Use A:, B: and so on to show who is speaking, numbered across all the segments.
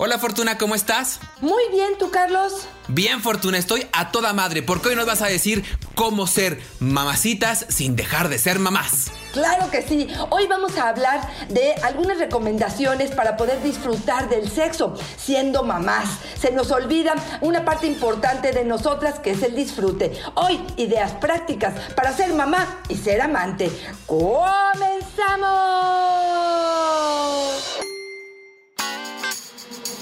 A: Hola Fortuna, ¿cómo estás?
B: Muy bien, ¿tú Carlos?
A: Bien Fortuna, estoy a toda madre porque hoy nos vas a decir cómo ser mamacitas sin dejar de ser mamás.
B: Claro que sí. Hoy vamos a hablar de algunas recomendaciones para poder disfrutar del sexo siendo mamás. Se nos olvida una parte importante de nosotras que es el disfrute. Hoy, ideas prácticas para ser mamá y ser amante. ¡Comenzamos!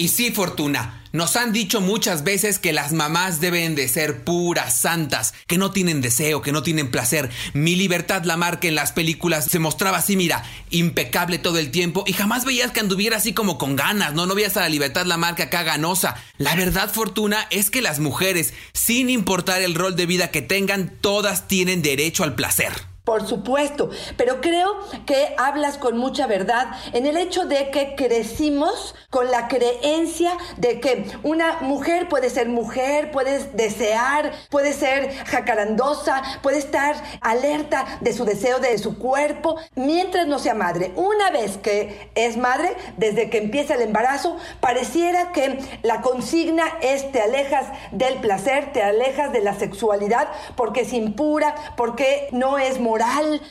A: Y sí, Fortuna, nos han dicho muchas veces que las mamás deben de ser puras, santas, que no tienen deseo, que no tienen placer. Mi libertad la marca en las películas se mostraba así, mira, impecable todo el tiempo y jamás veías que anduviera así como con ganas, ¿no? No veías a la libertad la marca acá ganosa. La verdad, Fortuna, es que las mujeres, sin importar el rol de vida que tengan, todas tienen derecho al placer.
B: Por supuesto, pero creo que hablas con mucha verdad en el hecho de que crecimos con la creencia de que una mujer puede ser mujer, puede desear, puede ser jacarandosa, puede estar alerta de su deseo, de su cuerpo, mientras no sea madre. Una vez que es madre, desde que empieza el embarazo, pareciera que la consigna es te alejas del placer, te alejas de la sexualidad porque es impura, porque no es moral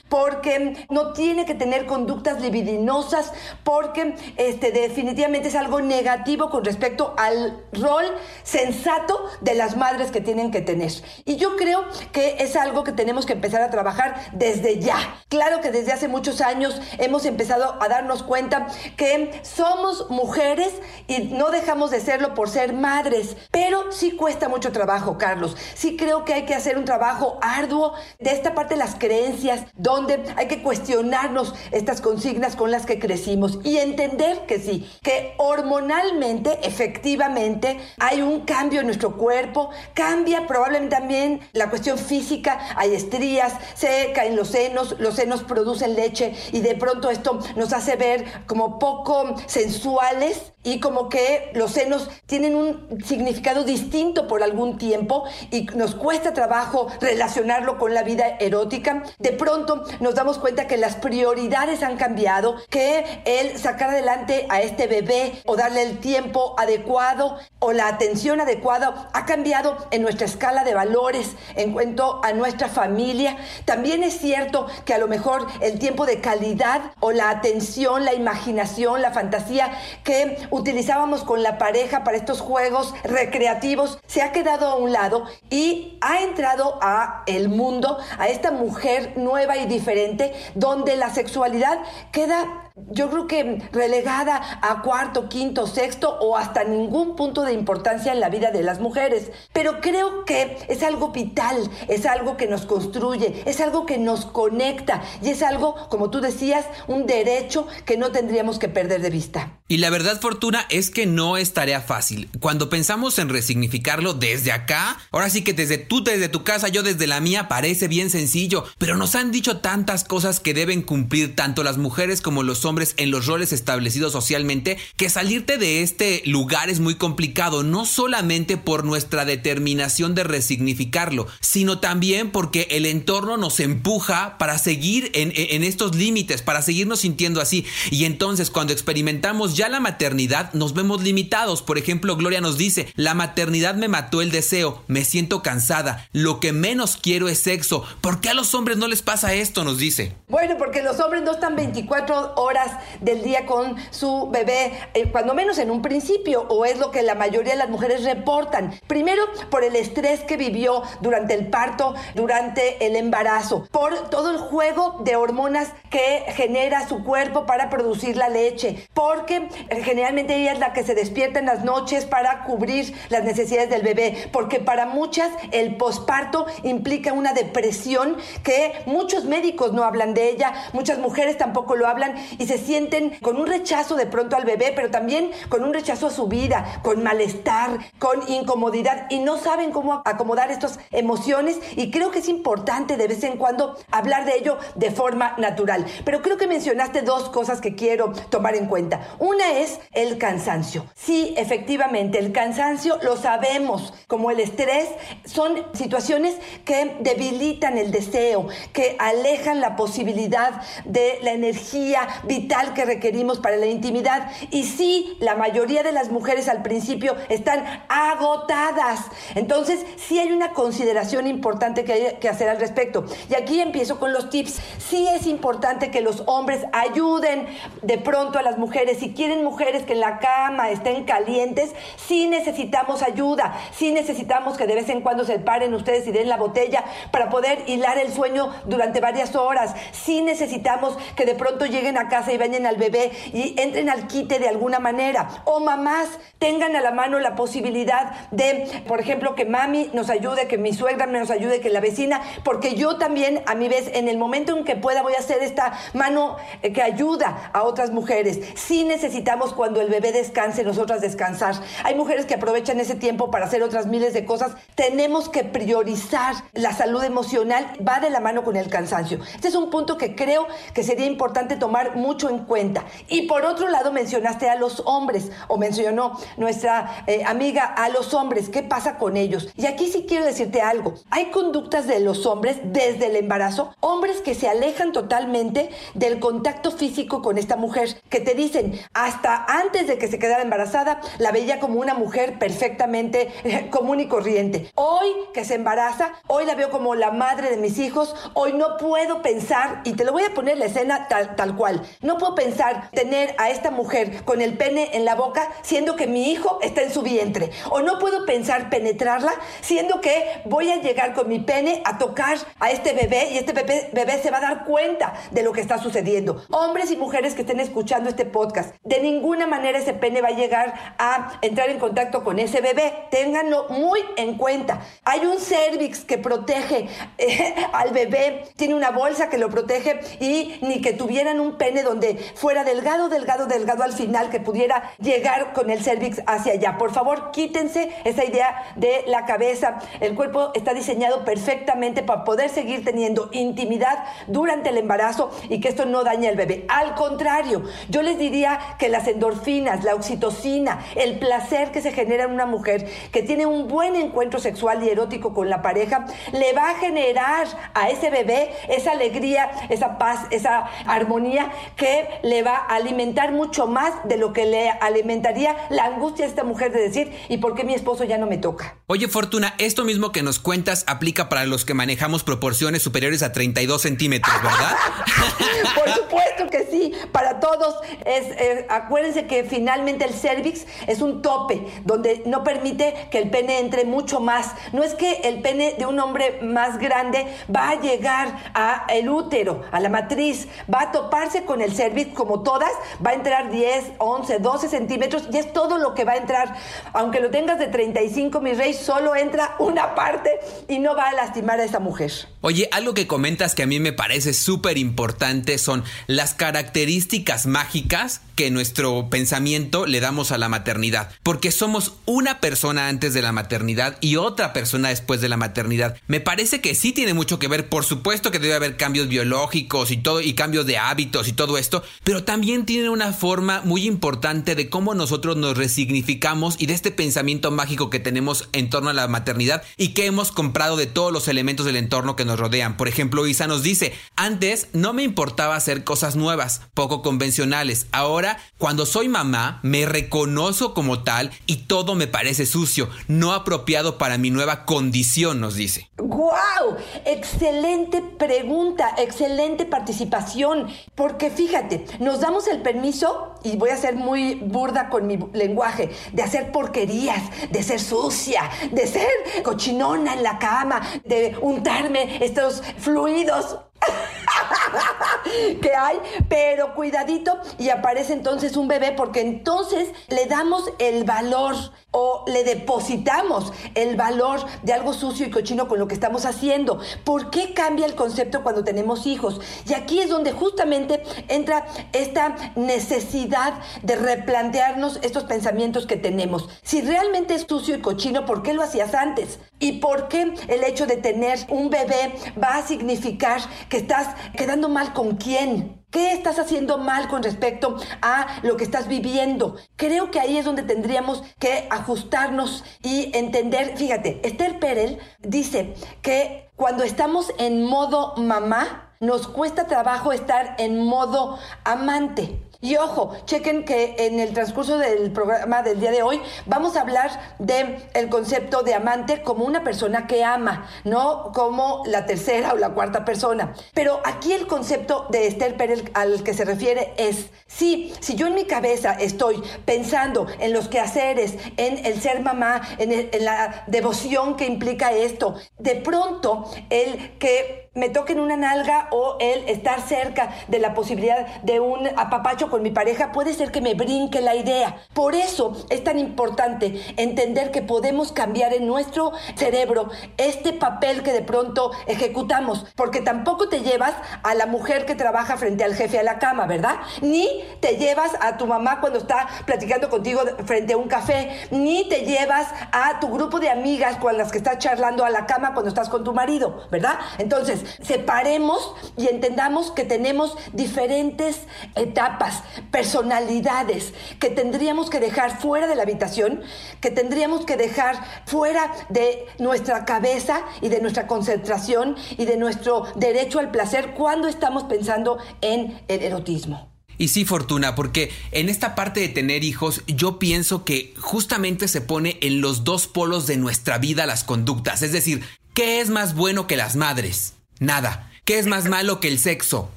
B: porque no tiene que tener conductas libidinosas, porque este, definitivamente es algo negativo con respecto al rol sensato de las madres que tienen que tener. Y yo creo que es algo que tenemos que empezar a trabajar desde ya. Claro que desde hace muchos años hemos empezado a darnos cuenta que somos mujeres y no dejamos de serlo por ser madres, pero sí cuesta mucho trabajo, Carlos. Sí creo que hay que hacer un trabajo arduo de esta parte de las creencias donde hay que cuestionarnos estas consignas con las que crecimos y entender que sí, que hormonalmente, efectivamente, hay un cambio en nuestro cuerpo, cambia probablemente también la cuestión física, hay estrías, se caen los senos, los senos producen leche y de pronto esto nos hace ver como poco sensuales y como que los senos tienen un significado distinto por algún tiempo y nos cuesta trabajo relacionarlo con la vida erótica. De pronto nos damos cuenta que las prioridades han cambiado, que el sacar adelante a este bebé o darle el tiempo adecuado o la atención adecuada ha cambiado en nuestra escala de valores en cuanto a nuestra familia. También es cierto que a lo mejor el tiempo de calidad o la atención, la imaginación, la fantasía que utilizábamos con la pareja para estos juegos recreativos se ha quedado a un lado y ha entrado a el mundo, a esta mujer nueva y diferente, donde la sexualidad queda yo creo que relegada a cuarto, quinto, sexto o hasta ningún punto de importancia en la vida de las mujeres. Pero creo que es algo vital, es algo que nos construye, es algo que nos conecta y es algo, como tú decías, un derecho que no tendríamos que perder de vista.
A: Y la verdad, Fortuna, es que no es tarea fácil. Cuando pensamos en resignificarlo desde acá, ahora sí que desde tú, desde tu casa, yo desde la mía, parece bien sencillo, pero nos han dicho tantas cosas que deben cumplir tanto las mujeres como los hombres en los roles establecidos socialmente que salirte de este lugar es muy complicado, no solamente por nuestra determinación de resignificarlo, sino también porque el entorno nos empuja para seguir en, en estos límites, para seguirnos sintiendo así. Y entonces cuando experimentamos ya la maternidad, nos vemos limitados. Por ejemplo, Gloria nos dice, la maternidad me mató el deseo, me siento cansada, lo que menos quiero es sexo. ¿Por qué a los hombres no les pasa esto? Nos dice.
B: Bueno, porque los hombres no están 24 horas del día con su bebé, eh, cuando menos en un principio, o es lo que la mayoría de las mujeres reportan. Primero, por el estrés que vivió durante el parto, durante el embarazo, por todo el juego de hormonas que genera su cuerpo para producir la leche, porque eh, generalmente ella es la que se despierta en las noches para cubrir las necesidades del bebé, porque para muchas el posparto implica una depresión que muchos médicos no hablan de ella, muchas mujeres tampoco lo hablan y se sienten con un rechazo de pronto al bebé, pero también con un rechazo a su vida, con malestar, con incomodidad y no saben cómo acomodar estas emociones y creo que es importante de vez en cuando hablar de ello de forma natural. Pero creo que mencionaste dos cosas que quiero tomar en cuenta. Una es el cansancio. Sí, efectivamente, el cansancio lo sabemos, como el estrés, son situaciones que debilitan el deseo, que alejan la posibilidad de la energía vital que requerimos para la intimidad. Y sí, la mayoría de las mujeres al principio están agotadas. Entonces, sí hay una consideración importante que hay que hacer al respecto. Y aquí empiezo con los tips. Sí es importante que los hombres ayuden de pronto a las mujeres. Si quieren mujeres que en la cama estén calientes, sí necesitamos ayuda. Sí necesitamos que de vez en cuando se paren ustedes y den la botella para poder hilar el sueño durante varias horas. Sí necesitamos que de pronto lleguen a y bañen al bebé y entren al quite de alguna manera. O mamás tengan a la mano la posibilidad de, por ejemplo, que mami nos ayude, que mi suegra nos ayude, que la vecina, porque yo también, a mi vez, en el momento en que pueda, voy a hacer esta mano eh, que ayuda a otras mujeres. Sí necesitamos cuando el bebé descanse, nosotras descansar. Hay mujeres que aprovechan ese tiempo para hacer otras miles de cosas. Tenemos que priorizar la salud emocional, va de la mano con el cansancio. Este es un punto que creo que sería importante tomar mucho en cuenta. Y por otro lado, mencionaste a los hombres, o mencionó nuestra eh, amiga a los hombres. ¿Qué pasa con ellos? Y aquí sí quiero decirte algo. Hay conductas de los hombres desde el embarazo, hombres que se alejan totalmente del contacto físico con esta mujer, que te dicen, hasta antes de que se quedara embarazada, la veía como una mujer perfectamente eh, común y corriente. Hoy que se embaraza, hoy la veo como la madre de mis hijos, hoy no puedo pensar, y te lo voy a poner la escena tal, tal cual, no puedo pensar tener a esta mujer con el pene en la boca, siendo que mi hijo está en su vientre, o no puedo pensar penetrarla, siendo que voy a llegar con mi pene a tocar a este bebé y este bebé, bebé se va a dar cuenta de lo que está sucediendo. Hombres y mujeres que estén escuchando este podcast, de ninguna manera ese pene va a llegar a entrar en contacto con ese bebé. Ténganlo muy en cuenta. Hay un cervix que protege eh, al bebé, tiene una bolsa que lo protege y ni que tuvieran un pene donde fuera delgado, delgado, delgado al final, que pudiera llegar con el cervix hacia allá. Por favor, quítense esa idea de la cabeza. El cuerpo está diseñado perfectamente para poder seguir teniendo intimidad durante el embarazo y que esto no dañe al bebé. Al contrario, yo les diría que las endorfinas, la oxitocina, el placer que se genera en una mujer que tiene un buen encuentro sexual y erótico con la pareja, le va a generar a ese bebé esa alegría, esa paz, esa armonía que le va a alimentar mucho más de lo que le alimentaría la angustia de esta mujer de decir, ¿y por qué mi esposo ya no me toca?
A: Oye, Fortuna, esto mismo que nos cuentas aplica para los que manejamos proporciones superiores a 32 centímetros, ¿verdad?
B: Por supuesto que sí, para todos. Es, eh, acuérdense que finalmente el cervix es un tope donde no permite que el pene entre mucho más. No es que el pene de un hombre más grande va a llegar a el útero, a la matriz, va a toparse con el cervix como todas, va a entrar 10, 11, 12 centímetros y es todo lo que va a entrar. Aunque lo tengas de 35, mi rey, solo entra una parte y no va a lastimar a esa mujer.
A: Oye, algo que comentas que a mí me parece súper importante son las características mágicas que nuestro pensamiento le damos a la maternidad. Porque somos una persona antes de la maternidad y otra persona después de la maternidad. Me parece que sí tiene mucho que ver, por supuesto que debe haber cambios biológicos y todo, y cambios de hábitos y todo esto, pero también tiene una forma muy importante de cómo nosotros nos resignificamos y de este pensamiento mágico que tenemos en torno a la maternidad y que hemos comprado de todos los elementos del entorno que nos rodean. Por ejemplo, Isa nos dice, antes no me importaba hacer cosas nuevas, poco convencionales, ahora cuando soy mamá, me reconozco como tal y todo me parece sucio, no apropiado para mi nueva condición, nos dice.
B: ¡Guau! Excelente pregunta, excelente participación. Porque fíjate, nos damos el permiso, y voy a ser muy burda con mi lenguaje, de hacer porquerías, de ser sucia, de ser cochinona en la cama, de untarme estos fluidos que hay, pero cuidadito y aparece entonces un bebé porque entonces le damos el valor o le depositamos el valor de algo sucio y cochino con lo que estamos haciendo. ¿Por qué cambia el concepto cuando tenemos hijos? Y aquí es donde justamente entra esta necesidad de replantearnos estos pensamientos que tenemos. Si realmente es sucio y cochino, ¿por qué lo hacías antes? ¿Y por qué el hecho de tener un bebé va a significar que estás quedando mal con quién? ¿Qué estás haciendo mal con respecto a lo que estás viviendo? Creo que ahí es donde tendríamos que ajustarnos y entender. Fíjate, Esther Perel dice que cuando estamos en modo mamá, nos cuesta trabajo estar en modo amante. Y ojo, chequen que en el transcurso del programa del día de hoy vamos a hablar de el concepto de amante como una persona que ama, no como la tercera o la cuarta persona. Pero aquí el concepto de Esther Pérez al que se refiere es, sí, si yo en mi cabeza estoy pensando en los quehaceres, en el ser mamá, en la devoción que implica esto, de pronto el que me toquen una nalga o el estar cerca de la posibilidad de un apapacho con mi pareja, puede ser que me brinque la idea. Por eso es tan importante entender que podemos cambiar en nuestro cerebro este papel que de pronto ejecutamos, porque tampoco te llevas a la mujer que trabaja frente al jefe a la cama, ¿verdad? Ni te llevas a tu mamá cuando está platicando contigo frente a un café, ni te llevas a tu grupo de amigas con las que estás charlando a la cama cuando estás con tu marido, ¿verdad? Entonces, separemos y entendamos que tenemos diferentes etapas, personalidades que tendríamos que dejar fuera de la habitación, que tendríamos que dejar fuera de nuestra cabeza y de nuestra concentración y de nuestro derecho al placer cuando estamos pensando en el erotismo.
A: Y sí, Fortuna, porque en esta parte de tener hijos yo pienso que justamente se pone en los dos polos de nuestra vida las conductas. Es decir, ¿qué es más bueno que las madres? Nada. ¿Qué es más malo que el sexo?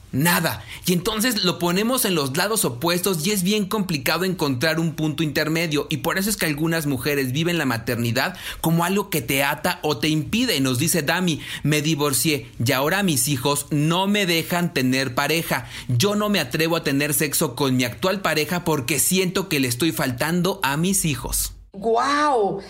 A: Nada. Y entonces lo ponemos en los lados opuestos y es bien complicado encontrar un punto intermedio. Y por eso es que algunas mujeres viven la maternidad como algo que te ata o te impide. Nos dice Dami, me divorcié y ahora mis hijos no me dejan tener pareja. Yo no me atrevo a tener sexo con mi actual pareja porque siento que le estoy faltando a mis hijos.
B: ¡Guau!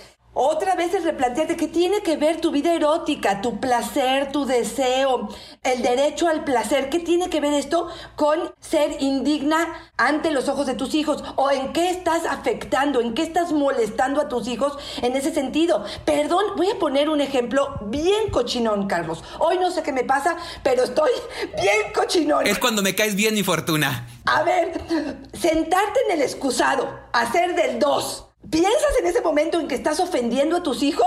B: Otra vez es replantearte qué tiene que ver tu vida erótica, tu placer, tu deseo, el derecho al placer. ¿Qué tiene que ver esto con ser indigna ante los ojos de tus hijos? ¿O en qué estás afectando, en qué estás molestando a tus hijos en ese sentido? Perdón, voy a poner un ejemplo bien cochinón, Carlos. Hoy no sé qué me pasa, pero estoy bien cochinón.
A: Es cuando me caes bien mi fortuna.
B: A ver, sentarte en el excusado, hacer del dos ¿Piensas en ese momento en que estás ofendiendo a tus hijos?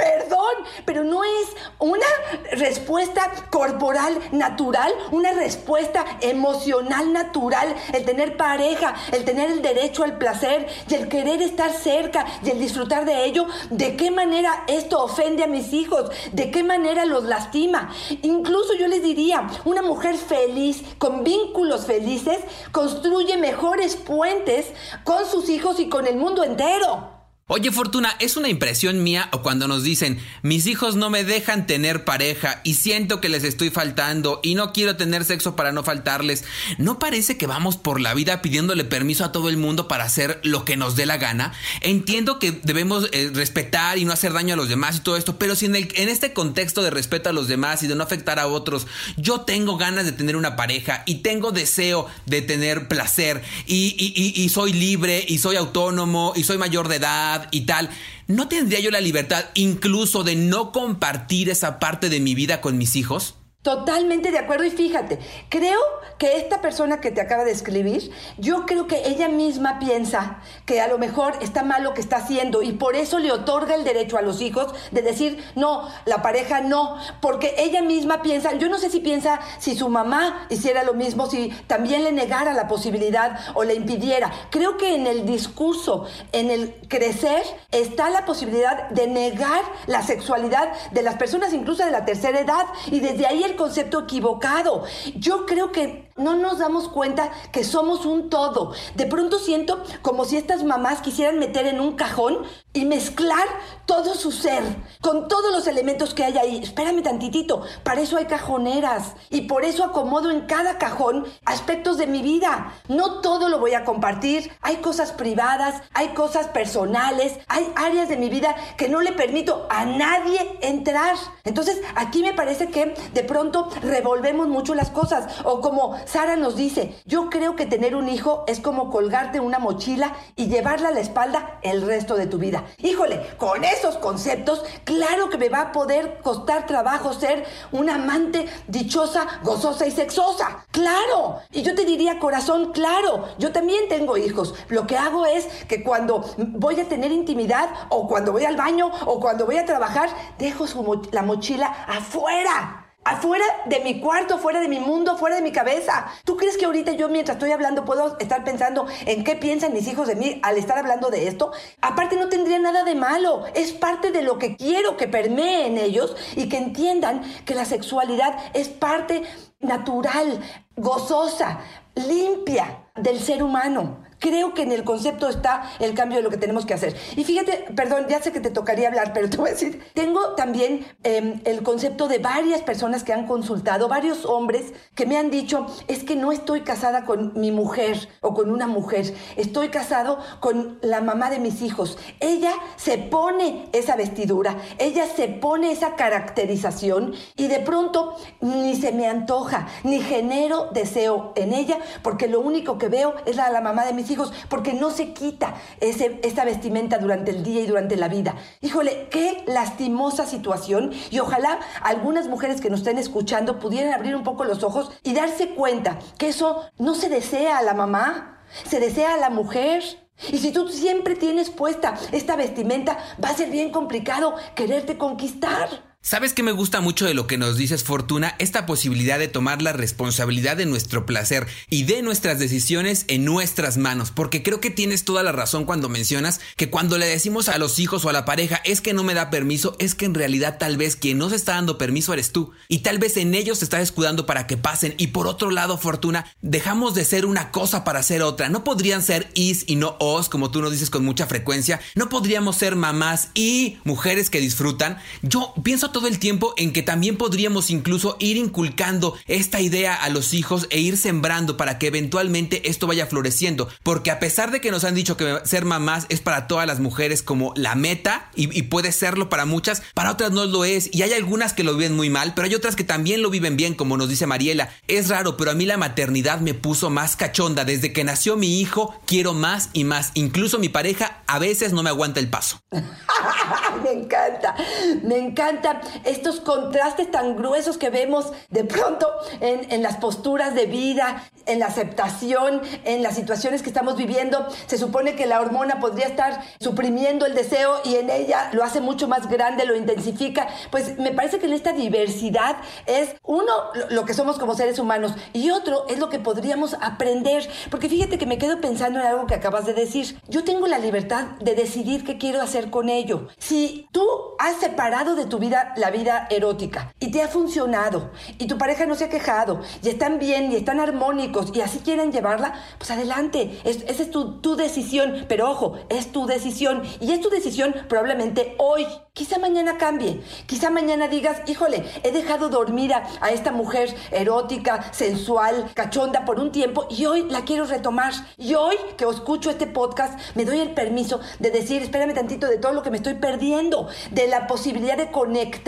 B: Perdón, pero no es una respuesta corporal natural, una respuesta emocional natural, el tener pareja, el tener el derecho al placer y el querer estar cerca y el disfrutar de ello. ¿De qué manera esto ofende a mis hijos? ¿De qué manera los lastima? Incluso yo les diría, una mujer feliz, con vínculos felices, construye mejores puentes con sus hijos y con el mundo entero.
A: Oye, Fortuna, ¿es una impresión mía o cuando nos dicen, mis hijos no me dejan tener pareja y siento que les estoy faltando y no quiero tener sexo para no faltarles? ¿No parece que vamos por la vida pidiéndole permiso a todo el mundo para hacer lo que nos dé la gana? Entiendo que debemos eh, respetar y no hacer daño a los demás y todo esto, pero si en, el, en este contexto de respeto a los demás y de no afectar a otros, yo tengo ganas de tener una pareja y tengo deseo de tener placer y, soy libre y soy autónomo y soy mayor de edad y tal, ¿no tendría yo la libertad incluso de no compartir esa parte de mi vida con mis hijos?
B: Totalmente de acuerdo y fíjate, creo que esta persona que te acaba de escribir, yo creo que ella misma piensa que a lo mejor está mal lo que está haciendo y por eso le otorga el derecho a los hijos de decir, no, la pareja no, porque ella misma piensa, yo no sé si piensa si su mamá hiciera lo mismo, si también le negara la posibilidad o le impidiera. Creo que en el discurso, en el crecer, está la posibilidad de negar la sexualidad de las personas incluso de la tercera edad y desde ahí concepto equivocado. Yo creo que no nos damos cuenta que somos un todo. De pronto siento como si estas mamás quisieran meter en un cajón y mezclar todo su ser con todos los elementos que hay ahí. Espérame tantitito, para eso hay cajoneras y por eso acomodo en cada cajón aspectos de mi vida. No todo lo voy a compartir, hay cosas privadas, hay cosas personales, hay áreas de mi vida que no le permito a nadie entrar. Entonces aquí me parece que de pronto revolvemos mucho las cosas o como Sara nos dice, yo creo que tener un hijo es como colgarte una mochila y llevarla a la espalda el resto de tu vida. Híjole, con esos conceptos, claro que me va a poder costar trabajo ser una amante dichosa, gozosa y sexosa. Claro. Y yo te diría, corazón, claro, yo también tengo hijos. Lo que hago es que cuando voy a tener intimidad o cuando voy al baño o cuando voy a trabajar, dejo la mochila afuera afuera de mi cuarto, fuera de mi mundo, fuera de mi cabeza. ¿Tú crees que ahorita yo mientras estoy hablando puedo estar pensando en qué piensan mis hijos de mí al estar hablando de esto? Aparte no tendría nada de malo. Es parte de lo que quiero que permee en ellos y que entiendan que la sexualidad es parte natural, gozosa, limpia del ser humano. Creo que en el concepto está el cambio de lo que tenemos que hacer. Y fíjate, perdón, ya sé que te tocaría hablar, pero te voy a decir, tengo también em, el concepto de varias personas que han consultado, varios hombres que me han dicho, es que no estoy casada con mi mujer o con una mujer, estoy casado con la mamá de mis hijos. Ella se pone esa vestidura, ella se pone esa caracterización y de pronto ni se me antoja, ni genero deseo en ella, porque lo único que veo es la, la mamá de mis hijos, porque no se quita ese, esa vestimenta durante el día y durante la vida. Híjole, qué lastimosa situación y ojalá algunas mujeres que nos estén escuchando pudieran abrir un poco los ojos y darse cuenta que eso no se desea a la mamá, se desea a la mujer. Y si tú siempre tienes puesta esta vestimenta, va a ser bien complicado quererte conquistar.
A: ¿Sabes qué me gusta mucho de lo que nos dices, Fortuna? Esta posibilidad de tomar la responsabilidad de nuestro placer y de nuestras decisiones en nuestras manos, porque creo que tienes toda la razón cuando mencionas que cuando le decimos a los hijos o a la pareja es que no me da permiso, es que en realidad tal vez quien no se está dando permiso eres tú y tal vez en ellos se está escudando para que pasen y por otro lado, Fortuna, dejamos de ser una cosa para ser otra. No podrían ser is y no os, como tú nos dices con mucha frecuencia. No podríamos ser mamás y mujeres que disfrutan. Yo pienso todo el tiempo en que también podríamos incluso ir inculcando esta idea a los hijos e ir sembrando para que eventualmente esto vaya floreciendo. Porque a pesar de que nos han dicho que ser mamás es para todas las mujeres como la meta y, y puede serlo para muchas, para otras no lo es. Y hay algunas que lo viven muy mal, pero hay otras que también lo viven bien, como nos dice Mariela. Es raro, pero a mí la maternidad me puso más cachonda. Desde que nació mi hijo, quiero más y más. Incluso mi pareja a veces no me aguanta el paso.
B: me encanta, me encanta estos contrastes tan gruesos que vemos de pronto en, las posturas de vida, en la aceptación, en las situaciones que estamos viviendo. Se supone que la hormona podría estar suprimiendo el deseo y en ella lo hace mucho más grande, lo intensifica. Pues me parece que en esta diversidad es uno lo que somos como seres humanos y otro es lo que podríamos aprender. Porque fíjate que me quedo pensando en algo que acabas de decir. Yo tengo la libertad de decidir qué quiero hacer con ello. Si tú has separado de tu vida la vida erótica y te ha funcionado y tu pareja no se ha quejado y están bien y están armónicos y así quieren llevarla, pues adelante. esa es tu, tu decisión. Pero ojo, es tu decisión y es tu decisión probablemente hoy. Quizá mañana cambie. Quizá mañana digas, híjole, he dejado dormir a, a esta mujer erótica, sensual, cachonda por un tiempo y hoy la quiero retomar. Y hoy que escucho este podcast, me doy el permiso de decir, espérame tantito de todo lo que me estoy perdiendo, de la posibilidad de conectar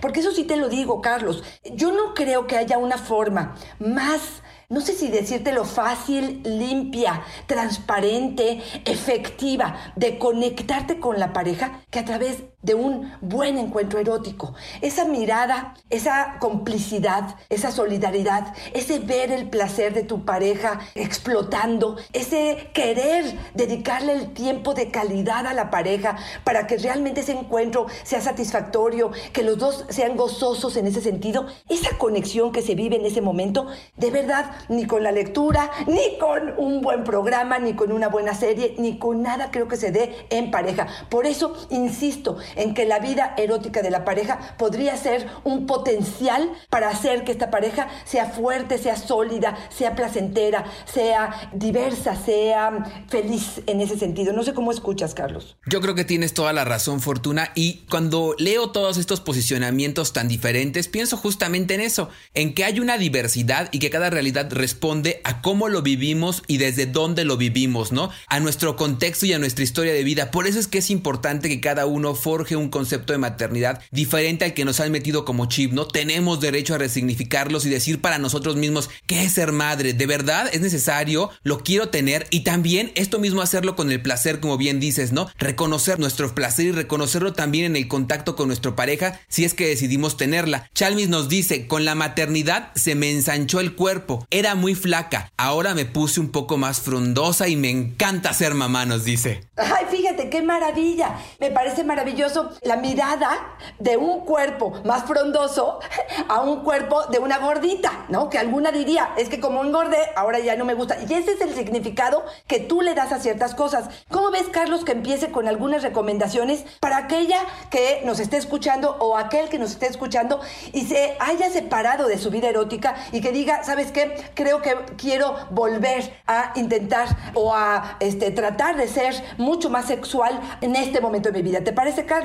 B: porque eso sí te lo digo, Carlos, yo no creo que haya una forma más no sé si decírtelo fácil, limpia, transparente, efectiva de conectarte con la pareja que a través de un buen encuentro erótico. Esa mirada, esa complicidad, esa solidaridad, ese ver el placer de tu pareja explotando, ese querer dedicarle el tiempo de calidad a la pareja para que realmente ese encuentro sea satisfactorio, que los dos sean gozosos en ese sentido, esa conexión que se vive en ese momento, de verdad, ni con la lectura, ni con un buen programa, ni con una buena serie, ni con nada creo que se dé en pareja. Por eso, insisto, en que la vida erótica de la pareja podría ser un potencial para hacer que esta pareja sea fuerte, sea sólida, sea placentera, sea diversa, sea feliz en ese sentido. No sé cómo escuchas, Carlos.
A: Yo creo que tienes toda la razón, Fortuna, y cuando leo todos estos posicionamientos tan diferentes, pienso justamente en eso, en que hay una diversidad y que cada realidad responde a cómo lo vivimos y desde dónde lo vivimos, ¿no? A nuestro contexto y a nuestra historia de vida. Por eso es que es importante que cada uno forje un concepto de maternidad diferente al que nos han metido como chip, ¿no? Tenemos derecho a resignificarlos y decir para nosotros mismos qué es ser madre. De verdad es necesario, lo quiero tener y también esto mismo hacerlo con el placer, como bien dices, ¿no? Reconocer nuestro placer y reconocerlo también en el contacto con nuestra pareja si es que decidimos tenerla. Chalmis nos dice, con la maternidad se me ensanchó el cuerpo, era muy flaca, ahora me puse un poco más frondosa y me encanta ser mamá, nos dice.
B: Ay, fíjate, qué maravilla. Me parece maravilloso la mirada de un cuerpo más frondoso a un cuerpo de una gordita, ¿no? Que alguna diría, es que como engordé, ahora ya no me gusta. Y ese es el significado que tú le das a ciertas cosas. ¿Cómo ves, Carlos, que empiece con algunas recomendaciones para aquella que nos esté escuchando o aquel que nos esté escuchando y se haya separado de su vida erótica y que diga, ¿sabes qué? Creo que quiero volver a intentar o a este, tratar de ser mucho más sexual en este momento de mi vida. ¿Te parece, Carlos?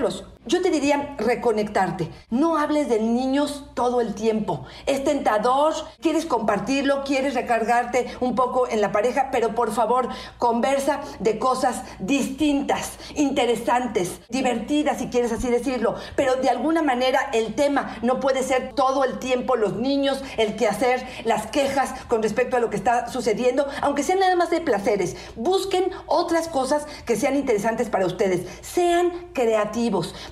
B: Yo te diría reconectarte. No hables de niños todo el tiempo. Es tentador, quieres compartirlo, quieres recargarte un poco en la pareja, pero por favor, conversa de cosas distintas, interesantes, divertidas, si quieres así decirlo. Pero de alguna manera el tema no puede ser todo el tiempo los niños, el quehacer, las quejas con respecto a lo que está sucediendo, aunque sean nada más de placeres. Busquen otras cosas que sean interesantes para ustedes. Sean creativos.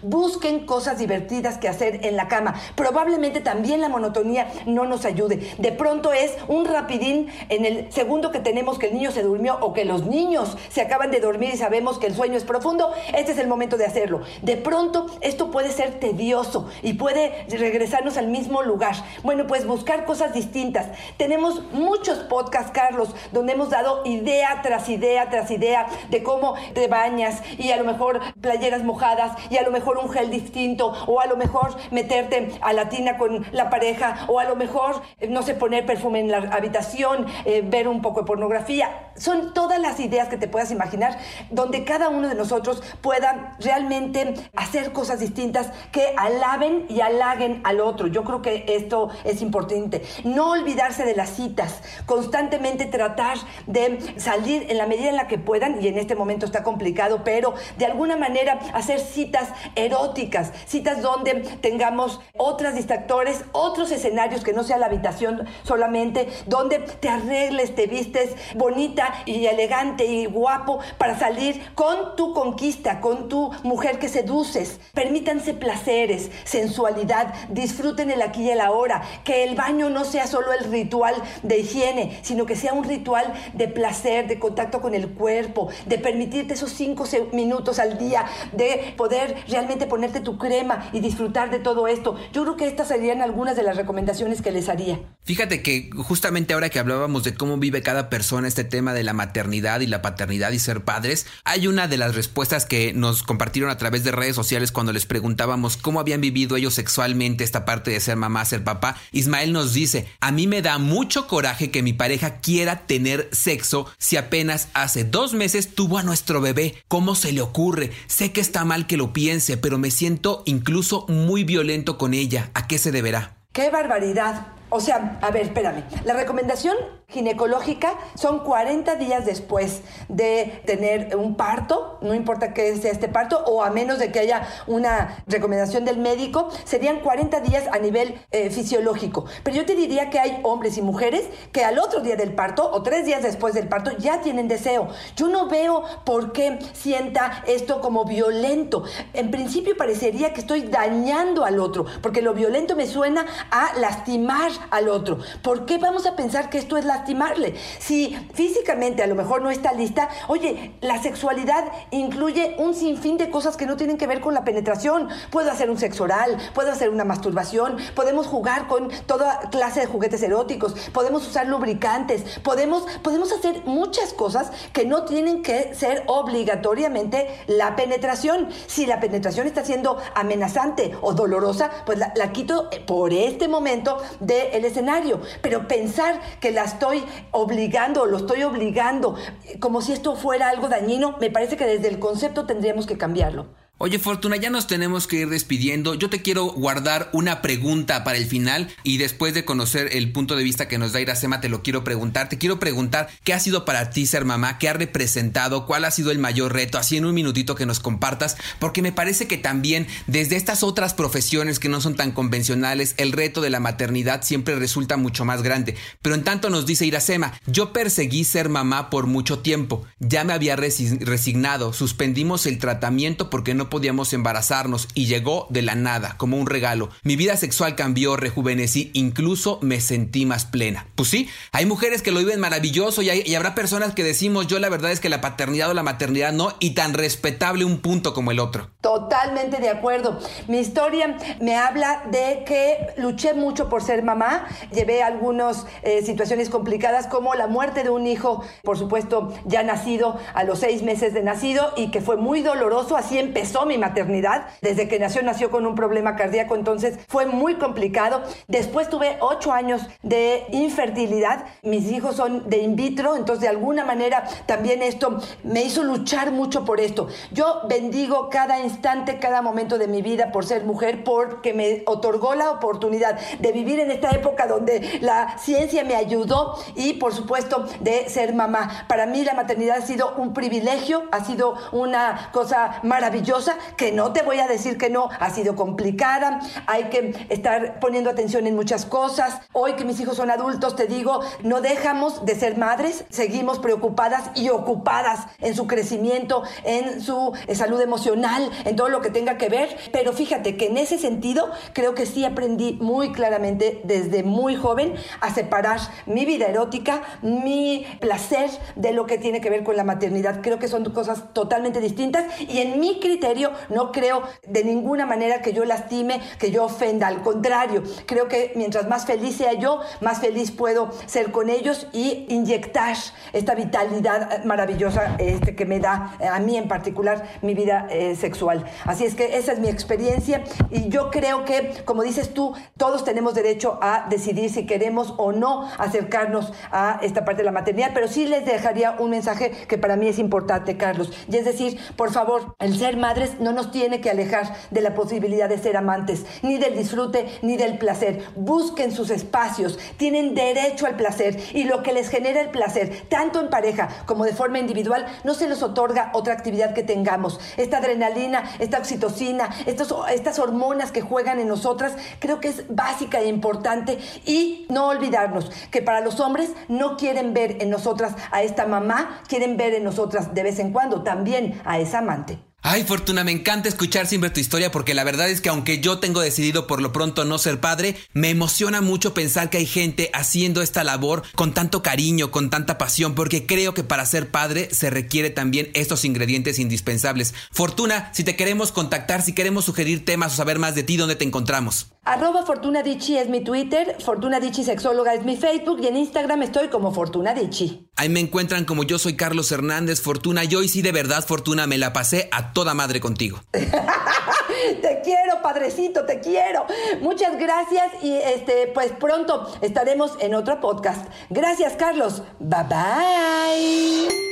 B: Busquen cosas divertidas que hacer en la cama. Probablemente también la monotonía no nos ayude. De pronto es un rapidín en el segundo que tenemos que el niño se durmió o que los niños se acaban de dormir y sabemos que el sueño es profundo. Este es el momento de hacerlo. De pronto esto puede ser tedioso y puede regresarnos al mismo lugar. Bueno, pues buscar cosas distintas. Tenemos muchos podcasts, Carlos, donde hemos dado idea tras idea tras idea de cómo te bañas y a lo mejor playeras mojadas y a lo mejor un gel distinto o a lo mejor meterte a la tina con la pareja o a lo mejor, eh, no sé, poner perfume en la habitación, eh, ver un poco de pornografía. Son todas las ideas que te puedas imaginar donde cada uno de nosotros pueda realmente hacer cosas distintas que alaben y halaguen al otro. Yo creo que esto es importante. No olvidarse de las citas, constantemente tratar de salir en la medida en la que puedan, y en este momento está complicado, pero de alguna manera hacer citas eróticas, citas donde tengamos otras distractores, otros escenarios que no sea la habitación solamente, donde te arregles, te vistes bonita y elegante y guapo para salir con tu conquista, con tu mujer que seduces. Permítanse placeres, sensualidad, disfruten el aquí y el ahora, que el baño no sea solo el ritual de higiene, sino que sea un ritual de placer, de contacto con el cuerpo, de permitirte esos cinco minutos al día, de poder realmente ponerte tu crema y disfrutar de todo esto. Yo creo que estas serían algunas de las recomendaciones que les haría.
A: Fíjate que justamente ahora que hablábamos de cómo vive cada persona este tema de la maternidad y la paternidad y ser padres, hay una de las respuestas que nos compartieron a través de redes sociales cuando les preguntábamos cómo habían vivido ellos sexualmente esta parte de ser mamá, ser papá. Ismael nos dice, a mí me da mucho coraje que mi pareja quiera tener sexo si apenas hace dos meses tuvo a nuestro bebé. ¿Cómo se le ocurre? Sé que está mal que lo piense, pero me siento incluso muy violento con ella. ¿A qué se deberá?
B: ¡Qué barbaridad! O sea, a ver, espérame. La recomendación ginecológica son 40 días después de tener un parto, no importa que sea este parto, o a menos de que haya una recomendación del médico, serían 40 días a nivel eh, fisiológico. Pero yo te diría que hay hombres y mujeres que al otro día del parto o tres días después del parto ya tienen deseo. Yo no veo por qué sienta esto como violento. En principio parecería que estoy dañando al otro, porque lo violento me suena a lastimar al otro. ¿Por qué vamos a pensar que esto es lastimarle? Si físicamente a lo mejor no está lista, oye, la sexualidad incluye un sinfín de cosas que no tienen que ver con la penetración. Puedo hacer un sexo oral, puedo hacer una masturbación, podemos jugar con toda clase de juguetes eróticos, podemos usar lubricantes, podemos, podemos hacer muchas cosas que no tienen que ser obligatoriamente la penetración. Si la penetración está siendo amenazante o dolorosa, pues la, quito por este momento del escenario. Pero pensar que la estoy obligando lo estoy obligando como si esto fuera algo dañino, me parece que desde el concepto tendríamos que cambiarlo.
A: Oye Fortuna, ya nos tenemos que ir despidiendo. Yo te quiero guardar una pregunta para el final y después de conocer el punto de vista que nos da Iracema te lo quiero preguntar. Te quiero preguntar qué ha sido para ti ser mamá, qué ha representado, cuál ha sido el mayor reto, así en un minutito que nos compartas, porque me parece que también desde estas otras profesiones que no son tan convencionales, el reto de la maternidad siempre resulta mucho más grande. Pero en tanto nos dice Iracema, yo perseguí ser mamá por mucho tiempo, ya me había resignado, suspendimos el tratamiento porque no podíamos embarazarnos y llegó de la nada, como un regalo. Mi vida sexual cambió, rejuvenecí, incluso me sentí más plena. Pues sí, hay mujeres que lo viven maravilloso y, habrá personas que decimos yo la verdad es que la paternidad o la maternidad no y tan respetable un punto como el otro.
B: Totalmente de acuerdo. Mi historia me habla de que luché mucho por ser mamá, llevé algunas eh, situaciones complicadas como la muerte de un hijo, por supuesto ya nacido a los seis meses de nacido y que fue muy doloroso, así empezó mi maternidad. Desde que nació, nació con un problema cardíaco, entonces fue muy complicado. Después tuve ocho años de infertilidad. Mis hijos son de in vitro, entonces de alguna manera también esto me hizo luchar mucho por esto. Yo bendigo cada instante, cada momento de mi vida por ser mujer, porque me otorgó la oportunidad de vivir en esta época donde la ciencia me ayudó y por supuesto de ser mamá. Para mí la maternidad ha sido un privilegio, ha sido una cosa maravillosa que no te voy a decir que no, ha sido complicada, hay que estar poniendo atención en muchas cosas. Hoy que mis hijos son adultos, te digo, no dejamos de ser madres, seguimos preocupadas y ocupadas en su crecimiento, en su eh, salud emocional, en todo lo que tenga que ver. Pero fíjate que en ese sentido creo que sí aprendí muy claramente desde muy joven a separar mi vida erótica, mi placer de lo que tiene que ver con la maternidad. Creo que son cosas totalmente distintas y en mi criterio no creo de ninguna manera que yo lastime, que yo ofenda, al contrario, creo que mientras más feliz sea yo, más feliz puedo ser con ellos y inyectar esta vitalidad maravillosa este, que me da eh, a mí en particular mi vida eh, sexual. Así es que esa es mi experiencia y yo creo que, como dices tú, todos tenemos derecho a decidir si queremos o no acercarnos a esta parte de la maternidad, pero sí les dejaría un mensaje que para mí es importante, Carlos, y es decir, por favor, el ser no nos tiene que alejar de la posibilidad de ser amantes, ni del disfrute, ni del placer. Busquen sus espacios, tienen derecho al placer y lo que les genera el placer, tanto en pareja como de forma individual, no se les otorga otra actividad que tengamos. Esta adrenalina, esta oxitocina, estas hormonas que juegan en nosotras, creo que es básica e importante y no olvidarnos que para los hombres no quieren ver en nosotras a esta mamá, quieren ver en nosotras de vez en cuando también a esa amante.
A: Ay, Fortuna, me encanta escuchar siempre tu historia porque la verdad es que aunque yo tengo decidido por lo pronto no ser padre, me emociona mucho pensar que hay gente haciendo esta labor con tanto cariño, con tanta pasión, porque creo que para ser padre se requiere también estos ingredientes indispensables. Fortuna, si te queremos contactar, si queremos sugerir temas o saber más de ti, ¿dónde te encontramos?
B: Arroba Fortuna es mi Twitter, Fortuna Dichi Sexóloga es mi Facebook y en Instagram estoy como Fortuna Dichi.
A: Ahí me encuentran como yo soy Carlos Hernández Fortuna. Yo y sí de verdad Fortuna me la pasé toda madre contigo.
B: te quiero, padrecito, te quiero. Muchas gracias y este pues pronto estaremos en otro podcast. Gracias, Carlos. Bye bye.